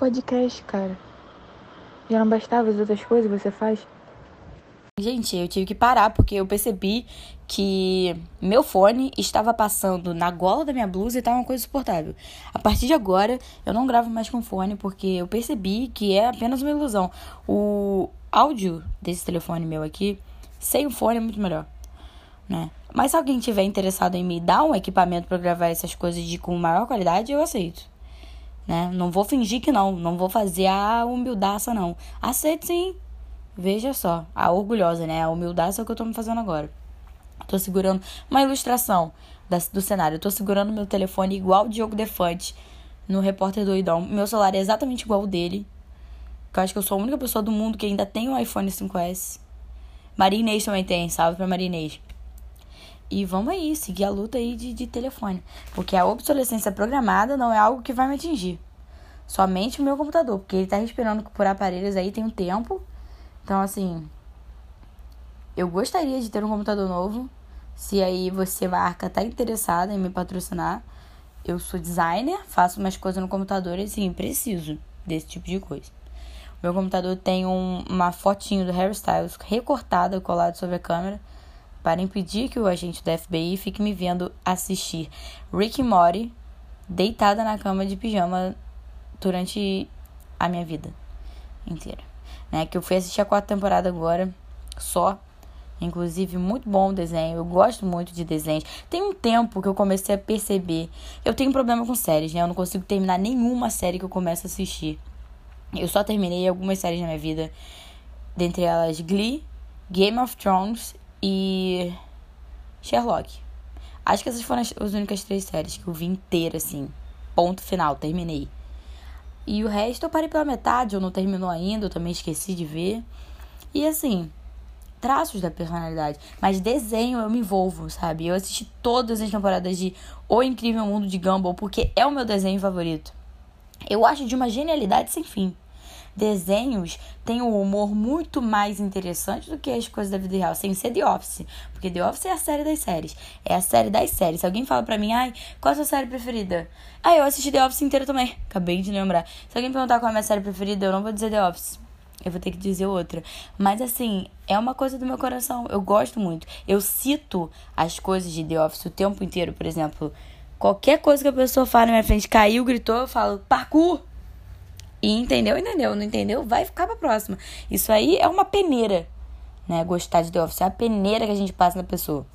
podcast, cara. Já não bastava as outras coisas que você faz? Gente, eu tive que parar porque eu percebi que meu fone estava passando na gola da minha blusa e estava uma coisa insuportável. A partir de agora, eu não gravo mais com fone porque eu percebi que é apenas uma ilusão. O áudio desse telefone meu aqui, sem o fone, é muito melhor, né? Mas se alguém tiver interessado em me dar um equipamento para gravar essas coisas de com maior qualidade, eu aceito. Né? Não vou fingir que não, não vou fazer a humildaça não. Aceito sim. Veja só, a orgulhosa, né? A humildaça é o que eu tô me fazendo agora. Tô segurando uma ilustração do cenário. Eu tô segurando meu telefone igual o Diogo Defante no Repórter Doidão. Meu celular é exatamente igual o dele. eu acho que eu sou a única pessoa do mundo que ainda tem um iPhone 5S. Maria Inês também tem, salve pra Maria Inês. E vamos aí, seguir a luta aí de, de telefone. Porque a obsolescência programada não é algo que vai me atingir. Somente o meu computador. Porque ele tá respirando por aparelhos aí tem um tempo. Então, assim, eu gostaria de ter um computador novo. Se aí você, marca, tá interessada em me patrocinar, eu sou designer, faço umas coisas no computador e assim, preciso desse tipo de coisa. Meu computador tem um, uma fotinho do Harry Styles recortada, colada sobre a câmera, para impedir que o agente da FBI fique me vendo assistir Rick e Morty deitada na cama de pijama durante a minha vida inteira né? Que eu fui assistir a quarta temporada agora, só. Inclusive, muito bom o desenho. Eu gosto muito de desenhos. Tem um tempo que eu comecei a perceber. Eu tenho problema com séries, né? Eu não consigo terminar nenhuma série que eu começo a assistir. Eu só terminei algumas séries na minha vida. Dentre elas, Glee, Game of Thrones e Sherlock. Acho que essas foram as, as únicas três séries que eu vi inteira, assim. Ponto final, terminei. E o resto eu parei pela metade, ou não terminou ainda, eu também esqueci de ver. E assim, traços da personalidade. Mas desenho eu me envolvo, sabe? Eu assisti todas as temporadas de O Incrível Mundo de Gumball porque é o meu desenho favorito. Eu acho de uma genialidade sem fim desenhos têm um humor muito mais interessante do que as coisas da vida real, sem ser The Office. Porque The Office é a série das séries. É a série das séries. Se alguém fala pra mim, ai, qual a sua série preferida? Ah, eu assisti The Office inteira também. Acabei de lembrar. Se alguém perguntar qual é a minha série preferida, eu não vou dizer The Office. Eu vou ter que dizer outra. Mas assim, é uma coisa do meu coração. Eu gosto muito. Eu cito as coisas de The Office o tempo inteiro, por exemplo. Qualquer coisa que a pessoa fala na minha frente, caiu, gritou, eu falo, parkour! E entendeu, entendeu. Não entendeu, vai ficar pra próxima. Isso aí é uma peneira, né? Gostar de The Office. É a peneira que a gente passa na pessoa.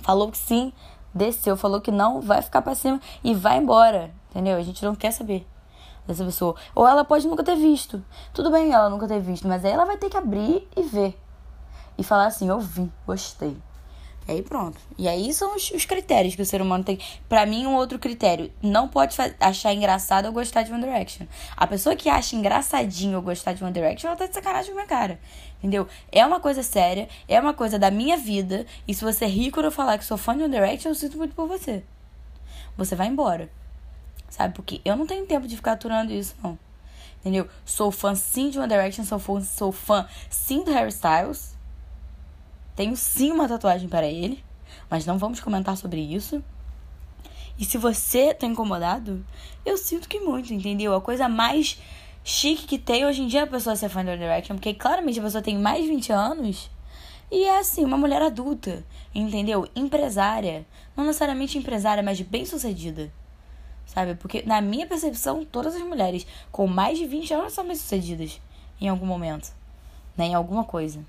Falou que sim, desceu. Falou que não, vai ficar pra cima e vai embora. Entendeu? A gente não quer saber dessa pessoa. Ou ela pode nunca ter visto. Tudo bem ela nunca ter visto, mas aí ela vai ter que abrir e ver. E falar assim, eu vi, gostei. E aí pronto. E aí são os, os, critérios que o ser humano tem. Pra mim, um outro critério. Não pode achar engraçado ou gostar de One Direction. A pessoa que acha engraçadinho ou gostar de One Direction, ela tá de sacanagem com a minha cara. Entendeu? É uma coisa séria, é uma coisa da minha vida. E se você rir quando eu falar que sou fã de One Direction, eu sinto muito por você. Você vai embora. Sabe? Porque eu não tenho tempo de ficar aturando isso, não. Entendeu? Sou fã sim de One Direction, sou fã, sou fã sim do Harry Styles. Tenho sim uma tatuagem para ele, mas não vamos comentar sobre isso. E se você tá incomodado, eu sinto que muito, entendeu? A coisa mais chique que tem hoje em dia é a pessoa ser fã do Direction, porque claramente a pessoa tem mais de 20 anos e é assim, uma mulher adulta, entendeu? Empresária. Não necessariamente empresária, mas bem sucedida. Sabe? Porque na minha percepção, todas as mulheres com mais de 20 anos são bem sucedidas em algum momento, né? Em alguma coisa.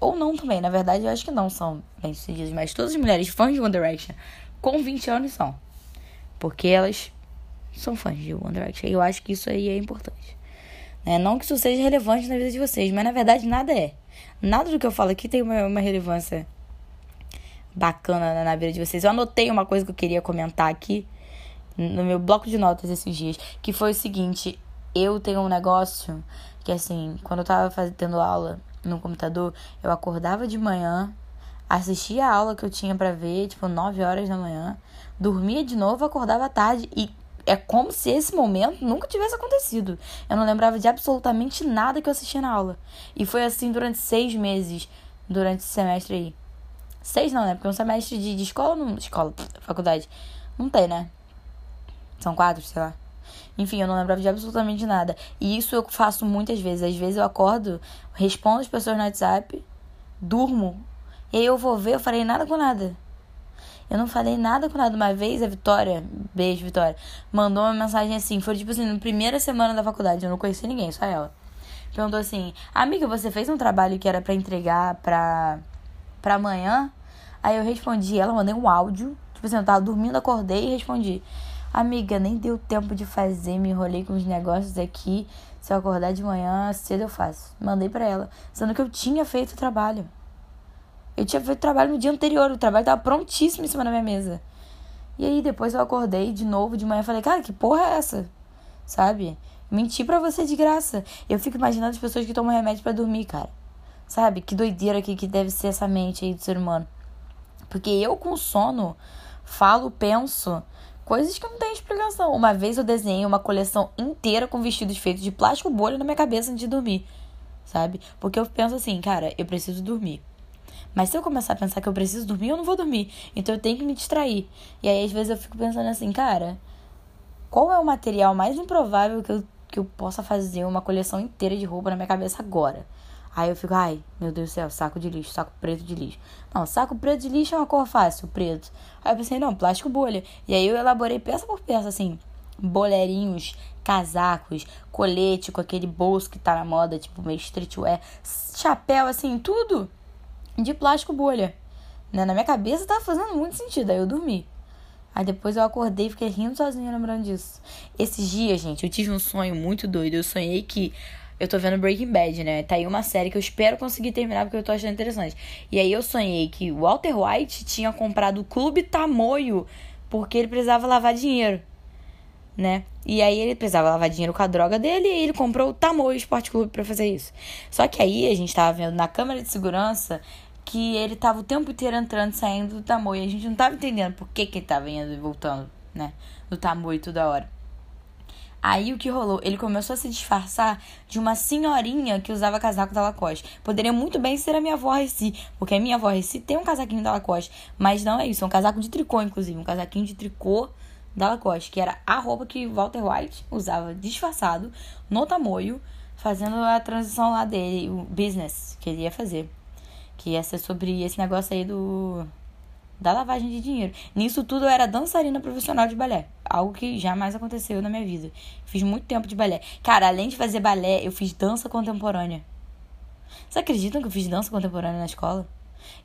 Ou não também, na verdade eu acho que não são bem-sucedidas, mas todas as mulheres fãs de One Direction com 20 anos são. Porque elas são fãs de One Direction. E eu acho que isso aí é importante. Né? Não que isso seja relevante na vida de vocês, mas na verdade nada é. Nada do que eu falo aqui tem uma, uma relevância bacana na vida de vocês. Eu anotei uma coisa que eu queria comentar aqui no meu bloco de notas esses dias, que foi o seguinte: eu tenho um negócio que assim, quando eu tava fazendo aula, no computador, eu acordava de manhã, assistia a aula que eu tinha para ver, tipo, 9 horas da manhã, dormia de novo, acordava à tarde e é como se esse momento nunca tivesse acontecido. Eu não lembrava de absolutamente nada que eu assistia na aula. E foi assim durante seis meses, durante esse semestre aí. Seis não, né? Porque um semestre de, de escola, não, escola, faculdade, não tem, né? São quatro, sei lá. Enfim, eu não lembrava de absolutamente nada. E isso eu faço muitas vezes. Às vezes eu acordo, respondo as pessoas no WhatsApp, durmo. E aí eu vou ver, eu falei nada com nada. Eu não falei nada com nada. Uma vez a Vitória, beijo, Vitória, mandou uma mensagem assim. Foi tipo assim, na primeira semana da faculdade. Eu não conheci ninguém, só ela. Perguntou assim: Amiga, você fez um trabalho que era para entregar pra, pra amanhã? Aí eu respondi, ela mandei um áudio. Tipo assim, eu tava dormindo, acordei e respondi. Amiga, nem deu tempo de fazer, me enrolei com os negócios aqui. Se eu acordar de manhã, cedo eu faço. Mandei para ela, sendo que eu tinha feito o trabalho. Eu tinha feito o trabalho no dia anterior, o trabalho tava prontíssimo em cima da minha mesa. E aí depois eu acordei de novo de manhã e falei, cara, que porra é essa? Sabe? Menti pra você de graça. Eu fico imaginando as pessoas que tomam remédio para dormir, cara. Sabe? Que doideira aqui que deve ser essa mente aí do ser humano. Porque eu com sono falo, penso coisas que não tem explicação. Uma vez eu desenhei uma coleção inteira com vestidos feitos de plástico bolha na minha cabeça antes de dormir, sabe? Porque eu penso assim, cara, eu preciso dormir. Mas se eu começar a pensar que eu preciso dormir, eu não vou dormir. Então eu tenho que me distrair. E aí às vezes eu fico pensando assim, cara, qual é o material mais improvável que eu, que eu possa fazer uma coleção inteira de roupa na minha cabeça agora? Aí eu fico, ai, meu Deus do céu, saco de lixo, saco preto de lixo. Não, saco preto de lixo é uma cor fácil, preto. Aí eu pensei, não, plástico bolha. E aí eu elaborei peça por peça, assim, boleirinhos, casacos, colete com aquele bolso que tá na moda, tipo meio streetwear, chapéu, assim, tudo de plástico bolha. Né? Na minha cabeça tava fazendo muito sentido, aí eu dormi. Aí depois eu acordei e fiquei rindo sozinha lembrando disso. Esses dias, gente, eu tive um sonho muito doido. Eu sonhei que eu tô vendo Breaking Bad, né? Tá aí uma série que eu espero conseguir terminar porque eu tô achando interessante. E aí eu sonhei que o Walter White tinha comprado o Clube Tamoio porque ele precisava lavar dinheiro, né? E aí ele precisava lavar dinheiro com a droga dele e ele comprou o Tamoio Esporte Clube para fazer isso. Só que aí a gente tava vendo na câmera de segurança que ele tava o tempo inteiro entrando e saindo do Tamoio. A gente não tava entendendo por que que ele tava indo e voltando, né? Do Tamoio toda hora. Aí o que rolou? Ele começou a se disfarçar de uma senhorinha que usava casaco da Lacoste. Poderia muito bem ser a minha avó Reci, porque a minha avó Reci tem um casaquinho da Lacoste, mas não é isso, é um casaco de tricô, inclusive, um casaquinho de tricô da Lacoste, que era a roupa que Walter White usava disfarçado no tamoio, fazendo a transição lá dele, o business que ele ia fazer. Que ia ser sobre esse negócio aí do da lavagem de dinheiro. Nisso tudo eu era dançarina profissional de balé. Algo que jamais aconteceu na minha vida. Fiz muito tempo de balé. Cara, além de fazer balé, eu fiz dança contemporânea. Vocês acreditam que eu fiz dança contemporânea na escola?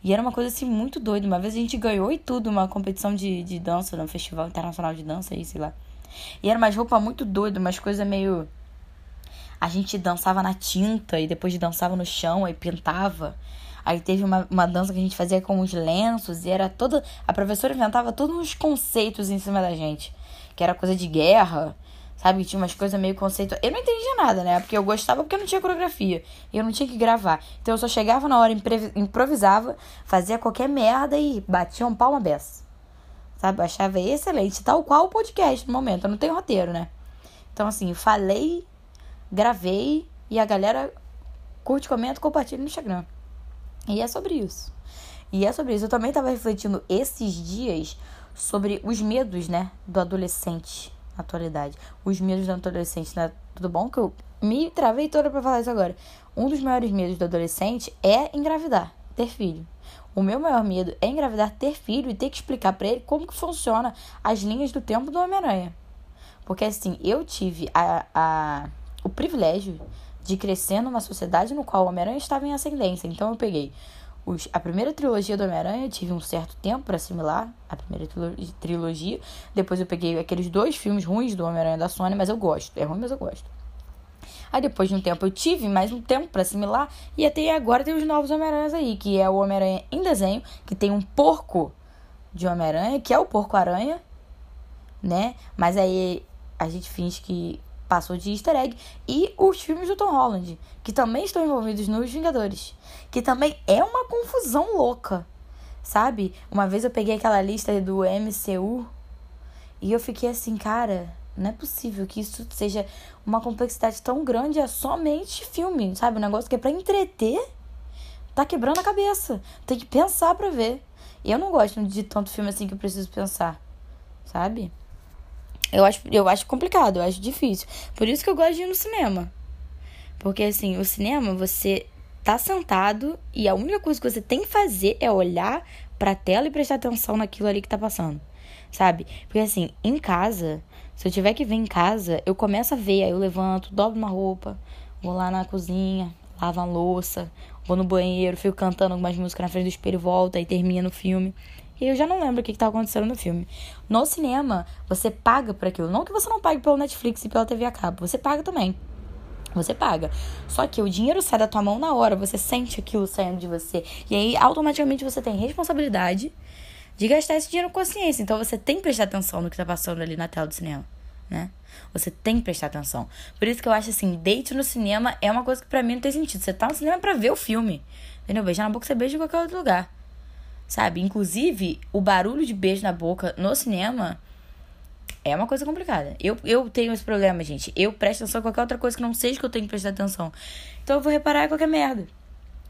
E era uma coisa assim muito doida. Uma vez a gente ganhou e tudo, uma competição de, de dança no Festival Internacional de Dança aí, sei lá. E era umas roupas muito doidas, umas coisas meio. A gente dançava na tinta e depois dançava no chão e pintava. Aí teve uma, uma dança que a gente fazia com os lenços e era toda. A professora inventava todos uns conceitos em cima da gente. Que era coisa de guerra, sabe? Tinha umas coisas meio conceito. Eu não entendia nada, né? Porque eu gostava porque não tinha coreografia. E eu não tinha que gravar. Então eu só chegava na hora, improvisava, fazia qualquer merda e batia um palma beça. Sabe? Eu achava excelente. Tal qual o podcast no momento. Eu não tenho roteiro, né? Então, assim, falei, gravei e a galera curte, comenta, compartilha no Instagram. E é sobre isso. E é sobre isso. Eu também estava refletindo esses dias sobre os medos, né, do adolescente na atualidade. Os medos do adolescente, né? Tudo bom que eu me travei toda para falar isso agora. Um dos maiores medos do adolescente é engravidar, ter filho. O meu maior medo é engravidar, ter filho e ter que explicar para ele como que funciona as linhas do tempo do Homem-Aranha. Porque assim, eu tive a, a, o privilégio de crescer numa sociedade no qual o Homem-Aranha estava em ascendência. Então eu peguei os, a primeira trilogia do Homem-Aranha, tive um certo tempo para assimilar a primeira trilogia. Depois eu peguei aqueles dois filmes ruins do Homem-Aranha da Sony, mas eu gosto. É ruim, mas eu gosto. Aí depois de um tempo eu tive mais um tempo para assimilar. E até agora tem os novos Homem-Aranhas aí, que é o Homem-Aranha em desenho, que tem um porco de Homem-Aranha, que é o Porco-Aranha, né? Mas aí a gente finge que passou de easter egg, e os filmes do Tom Holland, que também estão envolvidos nos Vingadores, que também é uma confusão louca, sabe? Uma vez eu peguei aquela lista do MCU e eu fiquei assim, cara, não é possível que isso seja uma complexidade tão grande, é somente filme, sabe? Um negócio que é pra entreter, tá quebrando a cabeça, tem que pensar pra ver. Eu não gosto de tanto filme assim que eu preciso pensar, sabe? Eu acho, eu acho complicado, eu acho difícil. Por isso que eu gosto de ir no cinema. Porque, assim, o cinema, você tá sentado e a única coisa que você tem que fazer é olhar pra tela e prestar atenção naquilo ali que tá passando. Sabe? Porque, assim, em casa, se eu tiver que ver em casa, eu começo a ver, aí eu levanto, dobro uma roupa, vou lá na cozinha, lavo a louça, vou no banheiro, fico cantando algumas músicas na frente do espelho, volta e termina o filme. E eu já não lembro o que, tá acontecendo no filme. No cinema, você paga por aquilo. Não que você não pague pelo Netflix e pela TV a cabo. Você paga também. Você paga. Só que o dinheiro sai da tua mão na hora, você sente aquilo saindo de você. E aí, automaticamente, você tem responsabilidade de gastar esse dinheiro com consciência. Então, você tem que prestar atenção no que tá passando ali na tela do cinema, né? Você tem que prestar atenção. Por isso que eu acho assim, date no cinema é uma coisa que pra mim não tem sentido. Você tá no cinema pra ver o filme. Entendeu? Beijar na boca, você beija em qualquer outro lugar. Sabe? Inclusive, o barulho de beijo na boca no cinema é uma coisa complicada. Eu, eu tenho esse problema, gente. Eu presto atenção a qualquer outra coisa que não seja que eu tenho que prestar atenção. Então eu vou reparar em qualquer merda.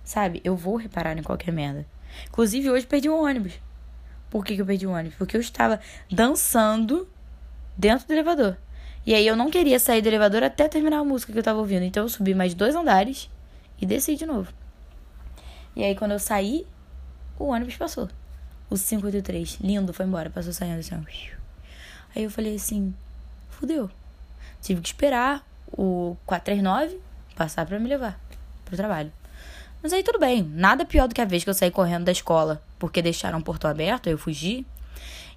Sabe? Eu vou reparar em qualquer merda. Inclusive, hoje perdi um ônibus. Por que, que eu perdi um ônibus? Porque eu estava dançando dentro do elevador. E aí eu não queria sair do elevador até terminar a música que eu tava ouvindo. Então eu subi mais dois andares e desci de novo. E aí quando eu saí, o ônibus passou. O 583. Lindo, foi embora. Passou saindo assim. Aí eu falei assim, fudeu. Tive que esperar o 439 passar para me levar pro trabalho. Mas aí tudo bem. Nada pior do que a vez que eu saí correndo da escola porque deixaram o portão aberto, eu fugi.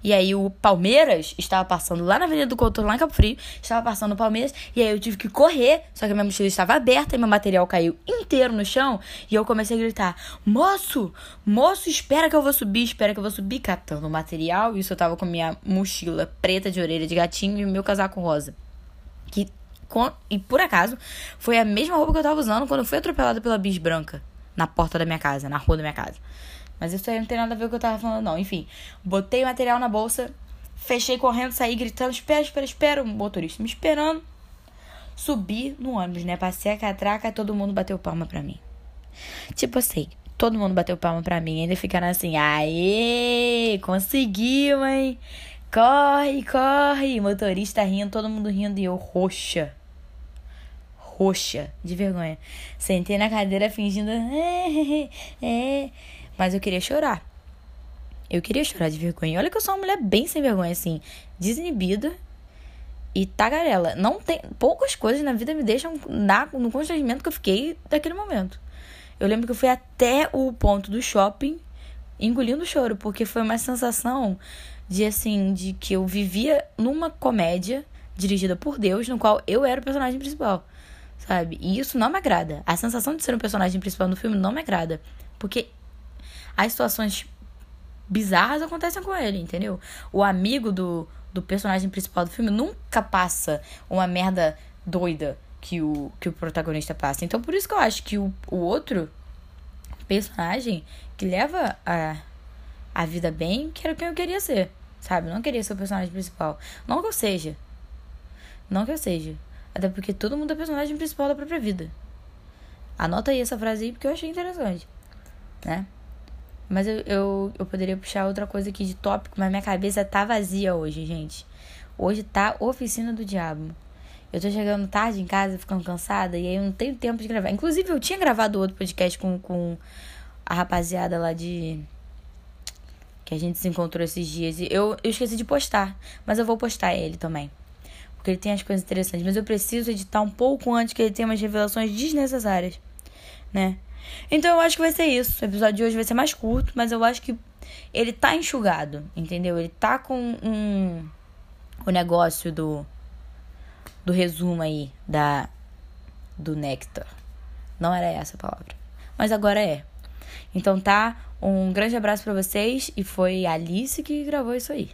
E aí o Palmeiras estava passando lá na Avenida do Couto, lá em Cabo Frio, estava passando o Palmeiras, e aí eu tive que correr, só que a minha mochila estava aberta e meu material caiu inteiro no chão, e eu comecei a gritar: "Moço, moço, espera que eu vou subir, espera que eu vou subir", catando o material, e isso eu tava com minha mochila preta de orelha de gatinho e meu casaco rosa. Que e por acaso foi a mesma roupa que eu tava usando quando eu fui atropelada pela bis branca na porta da minha casa, na rua da minha casa. Mas isso aí não tem nada a ver com o que eu tava falando, não. Enfim, botei material na bolsa, fechei correndo, saí gritando: espera, espera, espera. O motorista me esperando. Subi no ônibus, né? Passei a catraca, todo mundo bateu palma pra mim. Tipo assim, todo mundo bateu palma pra mim. Ainda ficaram assim: aê, conseguiu, hein? Corre, corre. Motorista rindo, todo mundo rindo e eu roxa. Roxa, de vergonha. Sentei na cadeira fingindo. É, é, é. Mas eu queria chorar. Eu queria chorar de vergonha. Olha que eu sou uma mulher bem sem vergonha, assim, desinibida e tagarela. Não tem. Poucas coisas na vida me deixam na, no constrangimento que eu fiquei daquele momento. Eu lembro que eu fui até o ponto do shopping engolindo choro, porque foi uma sensação de assim, de que eu vivia numa comédia dirigida por Deus, no qual eu era o personagem principal. Sabe? E isso não me agrada. A sensação de ser um personagem principal no filme não me agrada. Porque as situações bizarras acontecem com ele, entendeu? O amigo do, do personagem principal do filme nunca passa uma merda doida que o, que o protagonista passa. Então, por isso que eu acho que o, o outro personagem que leva a, a vida bem, que era quem eu queria ser, sabe? Não queria ser o personagem principal. Não que eu seja. Não que eu seja. Até porque todo mundo é personagem principal da própria vida. Anota aí essa frase aí porque eu achei interessante, né? Mas eu, eu, eu poderia puxar outra coisa aqui de tópico, mas minha cabeça tá vazia hoje, gente. Hoje tá oficina do diabo. Eu tô chegando tarde em casa, ficando cansada, e aí eu não tenho tempo de gravar. Inclusive, eu tinha gravado outro podcast com, com a rapaziada lá de. Que a gente se encontrou esses dias. E eu, eu esqueci de postar, mas eu vou postar ele também. Porque ele tem as coisas interessantes. Mas eu preciso editar um pouco antes, que ele tenha umas revelações desnecessárias, né? Então eu acho que vai ser isso. O episódio de hoje vai ser mais curto, mas eu acho que ele tá enxugado, entendeu? Ele tá com um o negócio do do resumo aí da do néctar. Não era essa a palavra, mas agora é. Então tá, um grande abraço para vocês e foi a Alice que gravou isso aí.